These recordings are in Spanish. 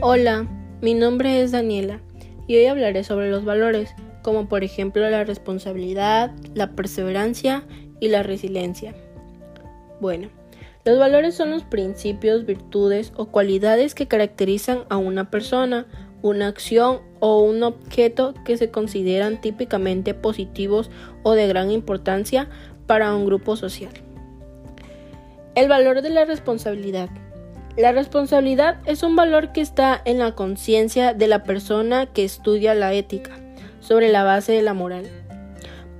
Hola, mi nombre es Daniela y hoy hablaré sobre los valores, como por ejemplo la responsabilidad, la perseverancia y la resiliencia. Bueno, los valores son los principios, virtudes o cualidades que caracterizan a una persona, una acción o un objeto que se consideran típicamente positivos o de gran importancia para un grupo social. El valor de la responsabilidad. La responsabilidad es un valor que está en la conciencia de la persona que estudia la ética, sobre la base de la moral,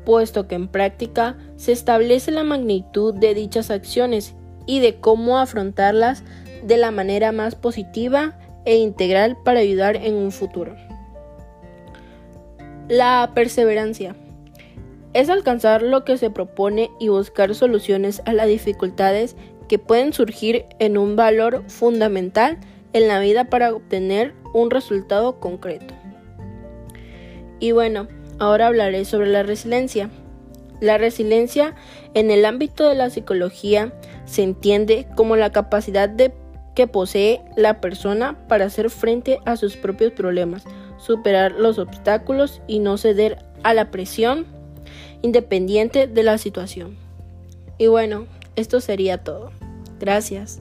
puesto que en práctica se establece la magnitud de dichas acciones y de cómo afrontarlas de la manera más positiva e integral para ayudar en un futuro. La perseverancia es alcanzar lo que se propone y buscar soluciones a las dificultades que pueden surgir en un valor fundamental en la vida para obtener un resultado concreto. Y bueno, ahora hablaré sobre la resiliencia. La resiliencia en el ámbito de la psicología se entiende como la capacidad de que posee la persona para hacer frente a sus propios problemas, superar los obstáculos y no ceder a la presión independiente de la situación. Y bueno, esto sería todo. Gracias.